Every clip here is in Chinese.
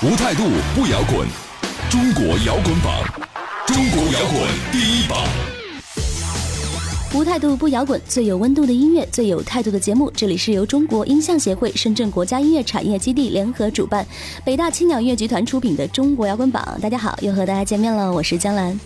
无态度不摇滚，中国摇滚榜，中国摇滚第一榜。无态度不摇滚，最有温度的音乐，最有态度的节目。这里是由中国音像协会、深圳国家音乐产业基地联合主办，北大青鸟音乐集团出品的中国摇滚榜。大家好，又和大家见面了，我是江兰。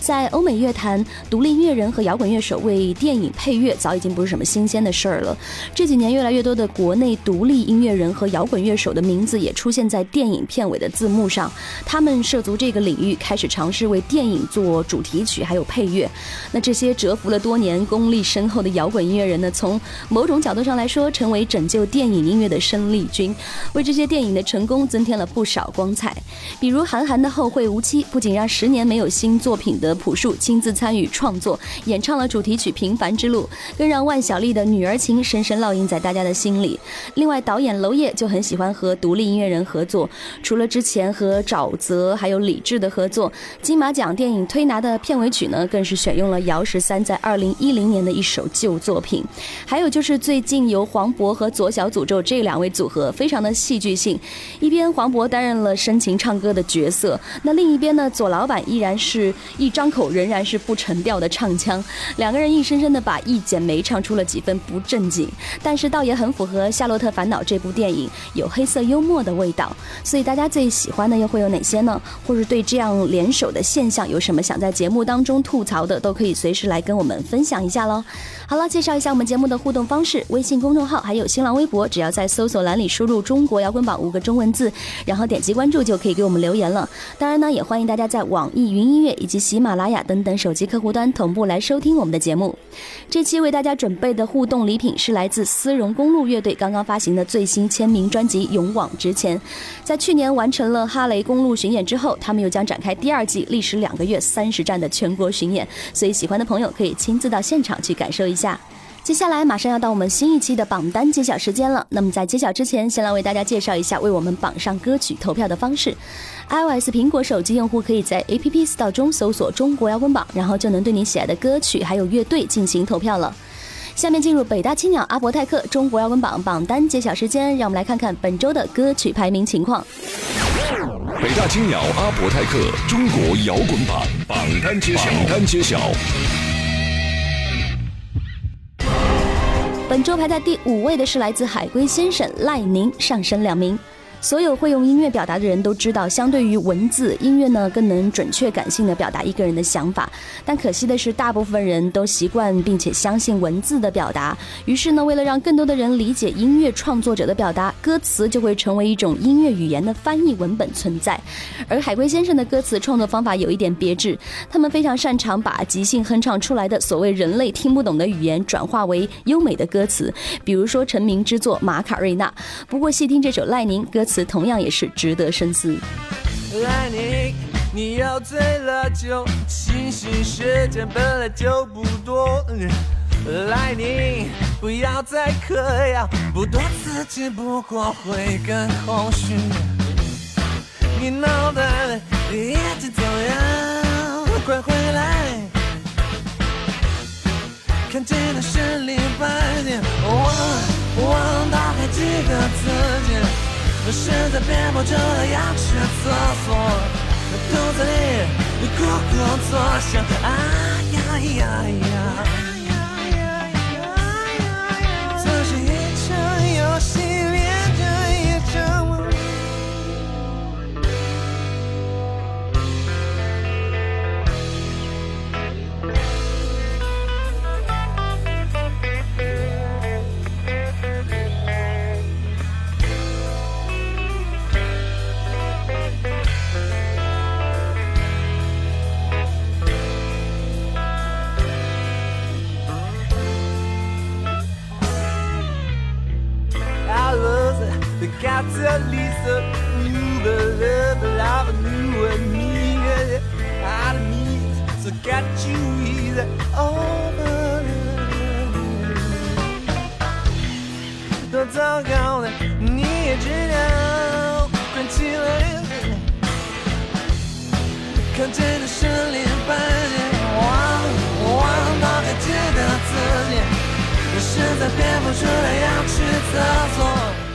在欧美乐坛，独立音乐人和摇滚乐手为电影配乐早已经不是什么新鲜的事儿了。这几年，越来越多的国内独立音乐人和摇滚乐手的名字也出现在电影片尾的字幕上。他们涉足这个领域，开始尝试为电影做主题曲还有配乐。那这些蛰伏了多年、年功力深厚的摇滚音乐人呢？从某种角度上来说，成为拯救电影音乐的生力军，为这些电影的成功增添了不少光彩。比如韩寒的《后会无期》，不仅让十年没有新作品的朴树亲自参与创作，演唱了主题曲《平凡之路》，更让万晓利的《女儿情》深深烙印在大家的心里。另外，导演娄烨就很喜欢和独立音乐人合作，除了之前和沼泽还有李志的合作，金马奖电影《推拿》的片尾曲呢，更是选用了姚十三在二零一零年的一首旧作品。还有就是最近由黄渤和左小诅咒这两位组合，非常的戏剧性。一边黄渤担任了深情唱歌的角色，那另一边呢，左老板依然是一张口仍然是不成调的唱腔。两个人硬生生的把一剪梅唱出了几分不正经，但是倒也很符合《夏洛特烦恼》这部电影有黑色幽默的味道。所以大家最喜欢的又会有哪些呢？或者对这样联手的现象有什么想在节目当中吐槽的，都可以随时来跟我们分享一下喽。好了，介绍一下我们节目的互动方式：微信公众号还有新浪微博，只要在搜索栏里输入“中国摇滚榜”五个中文字，然后点击关注就可以给我们留言了。当然呢，也欢迎大家在网易云音乐以及喜马拉雅等等手机客户端同步来收听我们的节目。这期为大家准备的互动礼品是来自丝绒公路乐队刚刚发行的最新签名专辑《勇往直前》。在去年完成了哈雷公路巡演之后，他们又将展开第二季，历时两个月三十站的全国巡演。所以喜欢的朋友可以亲自到现场去感受一下。接下来马上要到我们新一期的榜单揭晓时间了。那么在揭晓之前，先来为大家介绍一下为我们榜上歌曲投票的方式。iOS 苹果手机用户可以在 App Store 中搜索“中国摇滚榜”，然后就能对你喜爱的歌曲还有乐队进行投票了。下面进入北大青鸟阿伯泰克中国摇滚榜榜单揭晓时间，让我们来看看本周的歌曲排名情况。北大青鸟阿伯泰克中国摇滚榜榜单揭晓，榜单揭晓。本周排在第五位的是来自海龟先生赖宁，上升两名。所有会用音乐表达的人都知道，相对于文字，音乐呢更能准确、感性的表达一个人的想法。但可惜的是，大部分人都习惯并且相信文字的表达。于是呢，为了让更多的人理解音乐创作者的表达，歌词就会成为一种音乐语言的翻译文本存在。而海龟先生的歌词创作方法有一点别致，他们非常擅长把即兴哼唱出来的所谓人类听不懂的语言转化为优美的歌词。比如说成名之作《马卡瑞娜》。不过细听这首《赖宁》歌词。词同样也是值得深思。来你，你要醉了酒，清醒时间本来就不多。来你，不要再嗑药，不多刺激不过会更空虚。你脑袋里一直走样，快回来，看见了胜利白点，忘忘打开几个字身。在憋不住了，要去厕所，肚子里咕咕作响，啊呀呀呀。实在憋不出来要去厕所。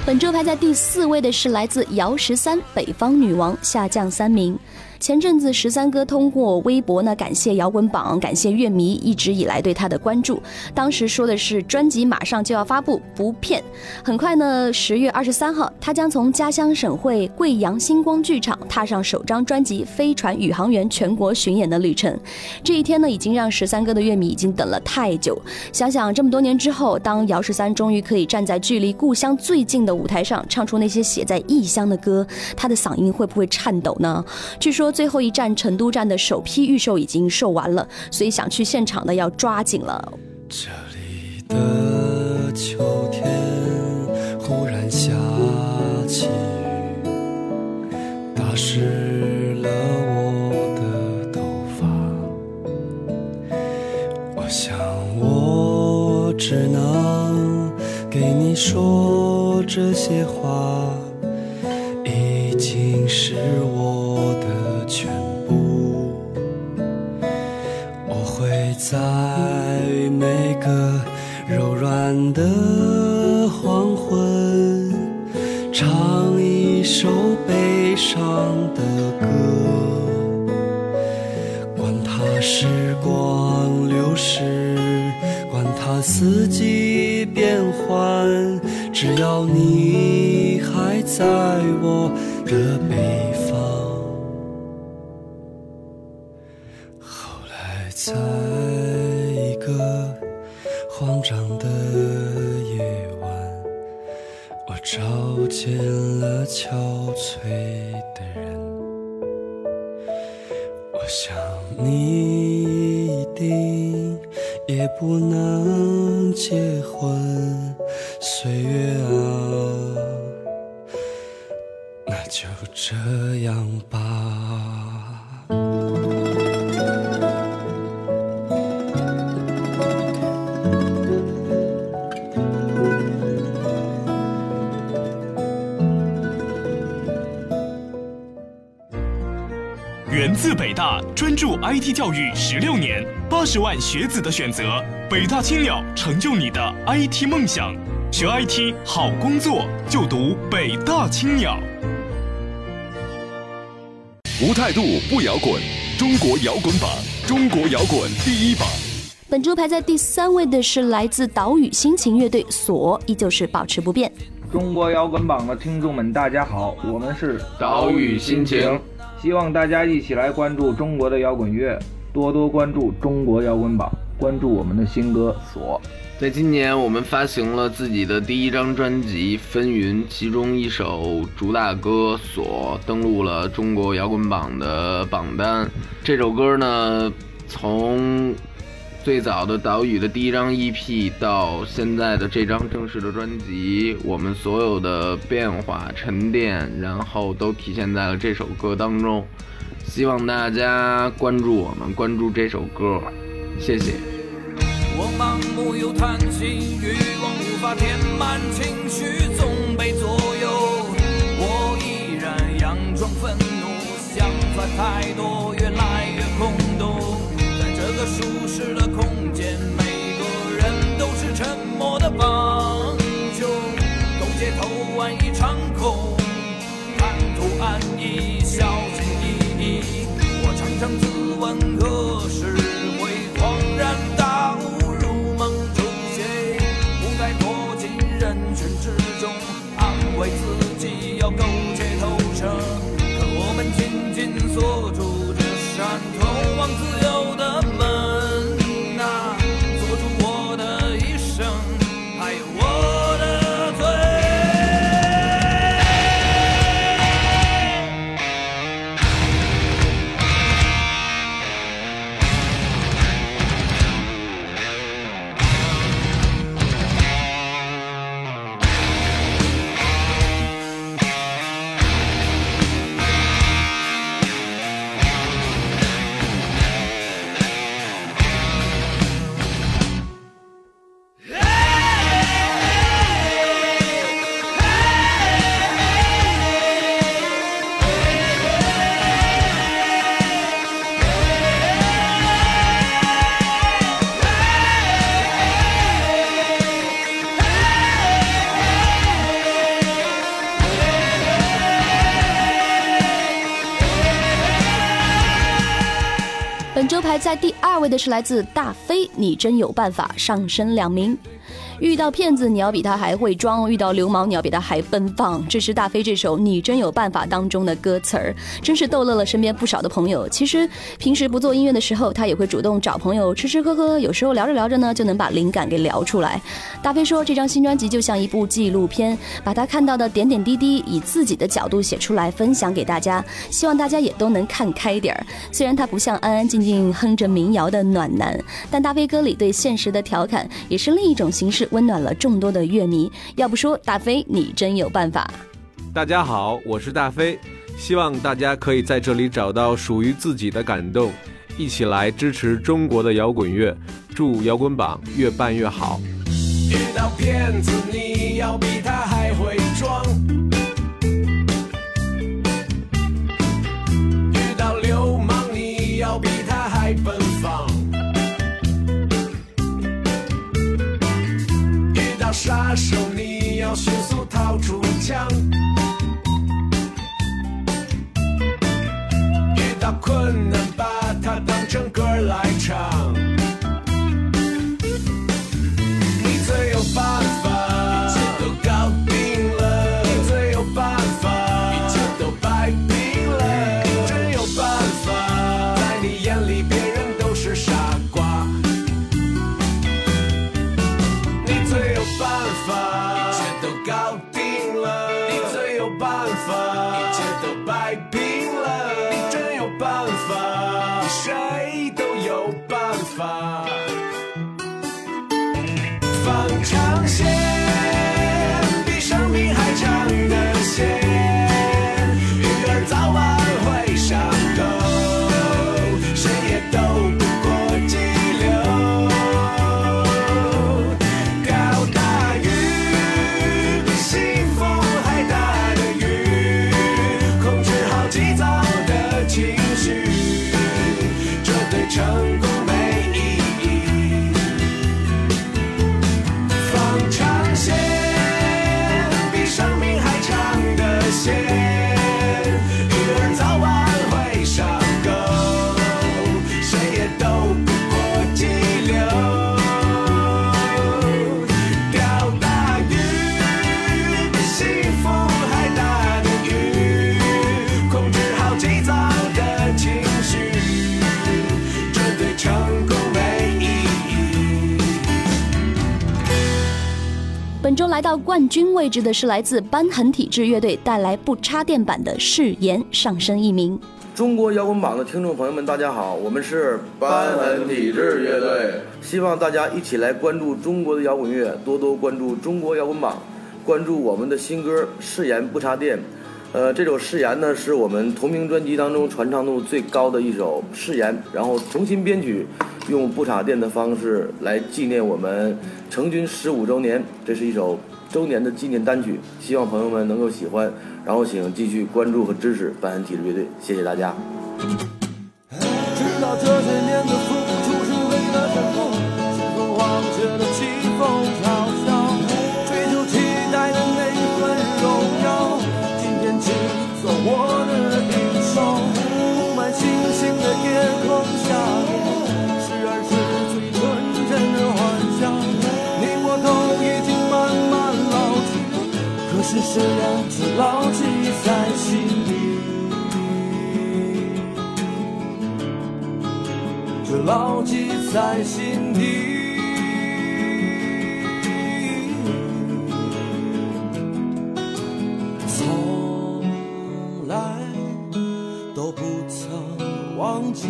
本周排在第四位的是来自姚十三，《北方女王》，下降三名。前阵子十三哥通过微博呢，感谢摇滚榜，感谢乐迷一直以来对他的关注。当时说的是专辑马上就要发布，不骗。很快呢，十月二十三号，他将从家乡省会贵阳星光剧场踏上首张专辑《飞船宇航员》全国巡演的旅程。这一天呢，已经让十三哥的乐迷已经等了太久。想想这么多年之后，当姚十三终于可以站在距离故乡最近的舞台上，唱出那些写在异乡的歌，他的嗓音会不会颤抖呢？据说。最后一站成都站的首批预售已经售完了，所以想去现场的要抓紧了。这里的秋在我的北方。后来在一个慌张的夜晚，我找见了憔悴的人。我想你一定也不能结婚，岁月啊，这样吧。源自北大，专注 IT 教育十六年，八十万学子的选择。北大青鸟，成就你的 IT 梦想。学 IT 好工作，就读北大青鸟。无态度不摇滚，中国摇滚榜，中国摇滚第一榜。本周排在第三位的是来自岛屿心情乐队，锁依旧是保持不变。中国摇滚榜的听众们，大家好，我们是岛屿心情。希望大家一起来关注中国的摇滚乐，多多关注中国摇滚榜，关注我们的新歌《锁》。在今年，我们发行了自己的第一张专辑《纷纭》，其中一首主打歌《锁》登录了中国摇滚榜的榜单。这首歌呢，从最早的岛屿的第一张 EP 到现在的这张正式的专辑，我们所有的变化沉淀，然后都体现在了这首歌当中。希望大家关注我们，关注这首歌，谢谢。我盲目又贪心，欲望无法填满情绪，总被左右。我依然佯装愤怒，想法太多，越来越空洞。在这个舒适的空间，每个人都是沉默的帮凶，勾结头万一场空，贪图安逸，小心翼翼。我常常紧为的是来自大飞，你真有办法，上升两名。遇到骗子，你要比他还会装；遇到流氓，你要比他还奔放。这是大飞这首《你真有办法》当中的歌词儿，真是逗乐了身边不少的朋友。其实平时不做音乐的时候，他也会主动找朋友吃吃喝喝，有时候聊着聊着呢，就能把灵感给聊出来。大飞说，这张新专辑就像一部纪录片，把他看到的点点滴滴以自己的角度写出来，分享给大家。希望大家也都能看开点儿。虽然他不像安安静静哼着民谣的暖男，但大飞歌里对现实的调侃也是另一种形式。温暖了众多的乐迷。要不说大飞，你真有办法。大家好，我是大飞，希望大家可以在这里找到属于自己的感动，一起来支持中国的摇滚乐，祝摇滚榜越办越好。遇到骗子，你要比他还会装；遇到流氓，你要比他还笨。杀手，你要迅速掏出枪。遇到困难，把它当成歌来唱。来到冠军位置的是来自瘢痕体质乐队带来不插电版的誓言，上升一名。中国摇滚榜的听众朋友们，大家好，我们是瘢痕体质乐队，希望大家一起来关注中国的摇滚乐，多多关注中国摇滚榜，关注我们的新歌《誓言不插电》。呃，这首《誓言》呢是我们同名专辑当中传唱度最高的一首《誓言》，然后重新编曲，用不插电的方式来纪念我们成军十五周年。这是一首周年的纪念单曲，希望朋友们能够喜欢，然后请继续关注和支持瘢痕体质乐队，谢谢大家。知道这些年的付出是为了什么？是否忘却了凄风嘲在心底从来都不曾忘记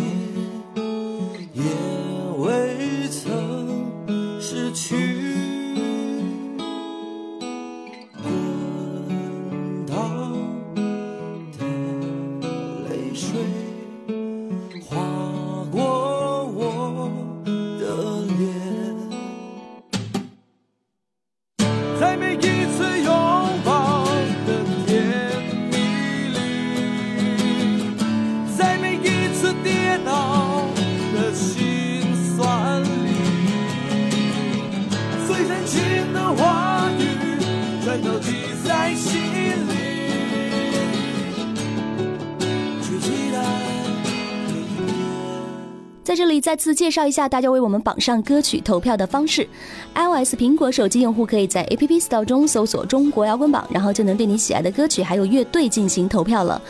这里再次介绍一下大家为我们榜上歌曲投票的方式：iOS 苹果手机用户可以在 App Store 中搜索“中国摇滚榜”，然后就能对你喜爱的歌曲还有乐队进行投票了。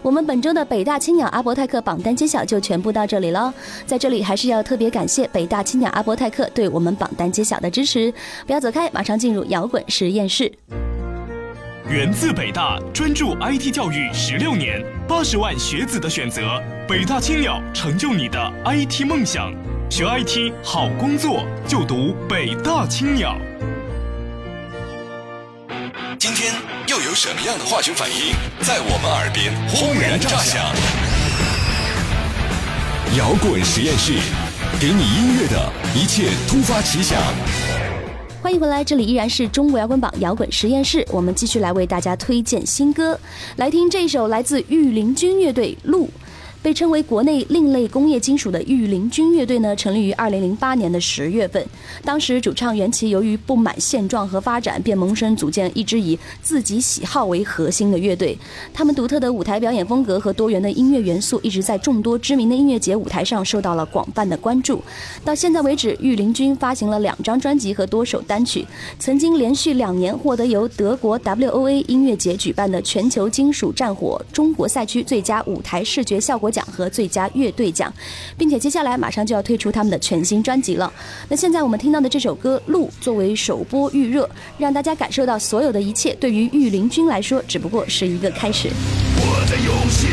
我们本周的北大青鸟阿伯泰克榜单揭晓就全部到这里了。在这里还是要特别感谢北大青鸟阿伯泰克对我们榜单揭晓的支持。不要走开，马上进入摇滚实验室。源自北大，专注 IT 教育十六年，八十万学子的选择，北大青鸟成就你的 IT 梦想。学 IT 好工作，就读北大青鸟。今天又有什么样的化学反应在我们耳边轰然炸响？摇滚实验室，给你音乐的一切突发奇想。欢迎回来，这里依然是中国摇滚榜摇滚实验室，我们继续来为大家推荐新歌，来听这一首来自御林军乐队《路》。被称为国内另类工业金属的御林军乐队呢，成立于二零零八年的十月份。当时主唱袁奇由于不满现状和发展，便萌生组建一支以自己喜好为核心的乐队。他们独特的舞台表演风格和多元的音乐元素，一直在众多知名的音乐节舞台上受到了广泛的关注。到现在为止，御林军发行了两张专辑和多首单曲，曾经连续两年获得由德国 WOA 音乐节举办的全球金属战火中国赛区最佳舞台视觉效果。奖和最佳乐队奖，并且接下来马上就要推出他们的全新专辑了。那现在我们听到的这首歌《路》作为首播预热，让大家感受到所有的一切对于御林军来说只不过是一个开始。我的用心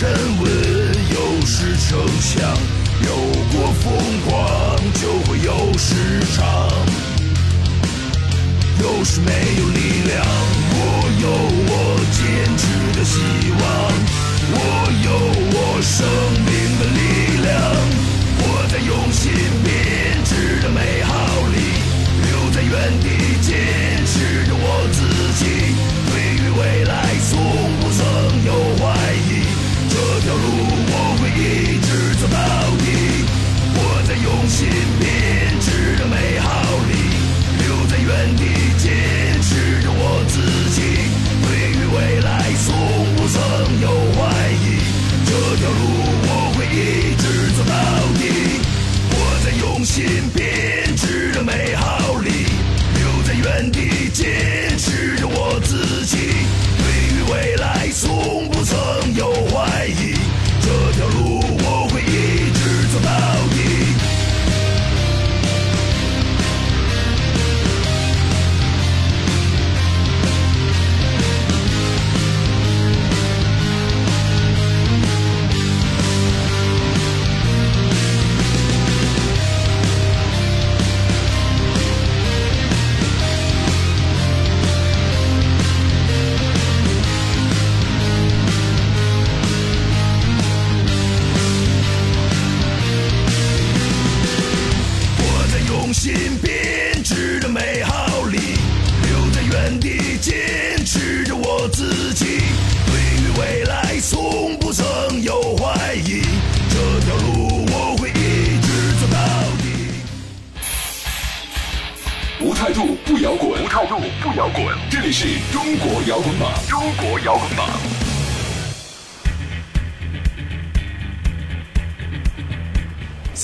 沉稳，有时逞强。有过疯狂，就会有时长。有时没有力量，我有我坚持的希望，我有我生命的力量。我在用心编织的美好里，留在原地坚持着我自己。对于未来从不曾有怀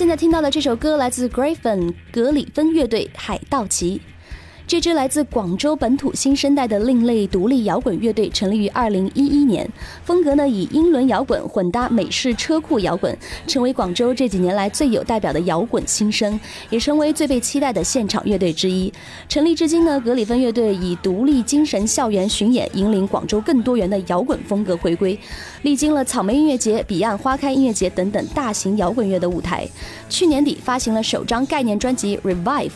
现在听到的这首歌来自 Griffin 格里芬乐队《海盗旗》。这支来自广州本土新生代的另类独立摇滚乐队成立于二零一一年，风格呢以英伦摇滚混搭美式车库摇滚，成为广州这几年来最有代表的摇滚新生，也成为最被期待的现场乐队之一。成立至今呢，格里芬乐队以独立精神校园巡演，引领广州更多元的摇滚风格回归，历经了草莓音乐节、彼岸花开音乐节等等大型摇滚乐的舞台。去年底发行了首张概念专辑《Revive》，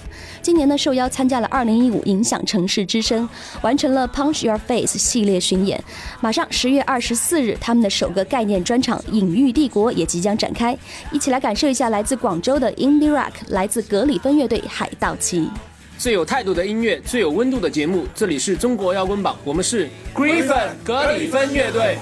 今年呢受邀参加了二零。一五影响城市之声，完成了 Punch Your Face 系列巡演。马上十月二十四日，他们的首个概念专场《隐喻帝国》也即将展开。一起来感受一下来自广州的 Indie Rock，来自格里芬乐队海盗旗。最有态度的音乐，最有温度的节目，这里是中国摇滚榜，我们是 Griffin 格里芬乐队。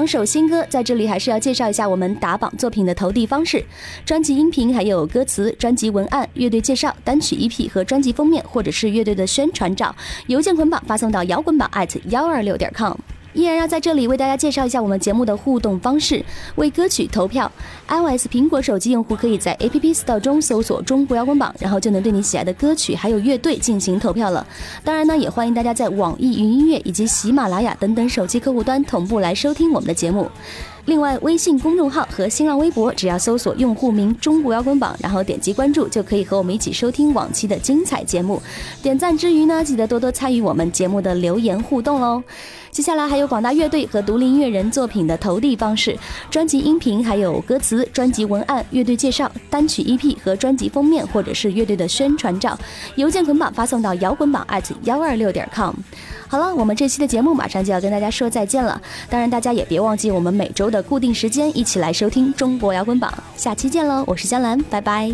两首新歌在这里还是要介绍一下我们打榜作品的投递方式：专辑音频、还有歌词、专辑文案、乐队介绍、单曲 EP 和专辑封面，或者是乐队的宣传照，邮件捆绑发送到摇滚榜 at 幺二六点 com。依然要在这里为大家介绍一下我们节目的互动方式：为歌曲投票，iOS 苹果手机用户可以在 App Store 中搜索“中国摇滚榜”，然后就能对你喜爱的歌曲还有乐队进行投票了。当然呢，也欢迎大家在网易云音乐以及喜马拉雅等等手机客户端同步来收听我们的节目。另外，微信公众号和新浪微博，只要搜索用户名“中国摇滚榜”，然后点击关注，就可以和我们一起收听往期的精彩节目。点赞之余呢，记得多多参与我们节目的留言互动喽。接下来还有广大乐队和独立音乐人作品的投递方式：专辑音频、还有歌词、专辑文案、乐队介绍、单曲 EP 和专辑封面，或者是乐队的宣传照，邮件捆绑发送到摇滚榜 at 幺二六点 com。好了，我们这期的节目马上就要跟大家说再见了。当然，大家也别忘记我们每周的固定时间，一起来收听中国摇滚榜。下期见喽，我是江兰，拜拜。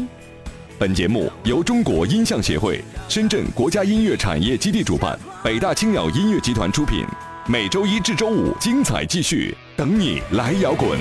本节目由中国音像协会、深圳国家音乐产业基地主办，北大青鸟音乐集团出品。每周一至周五，精彩继续，等你来摇滚。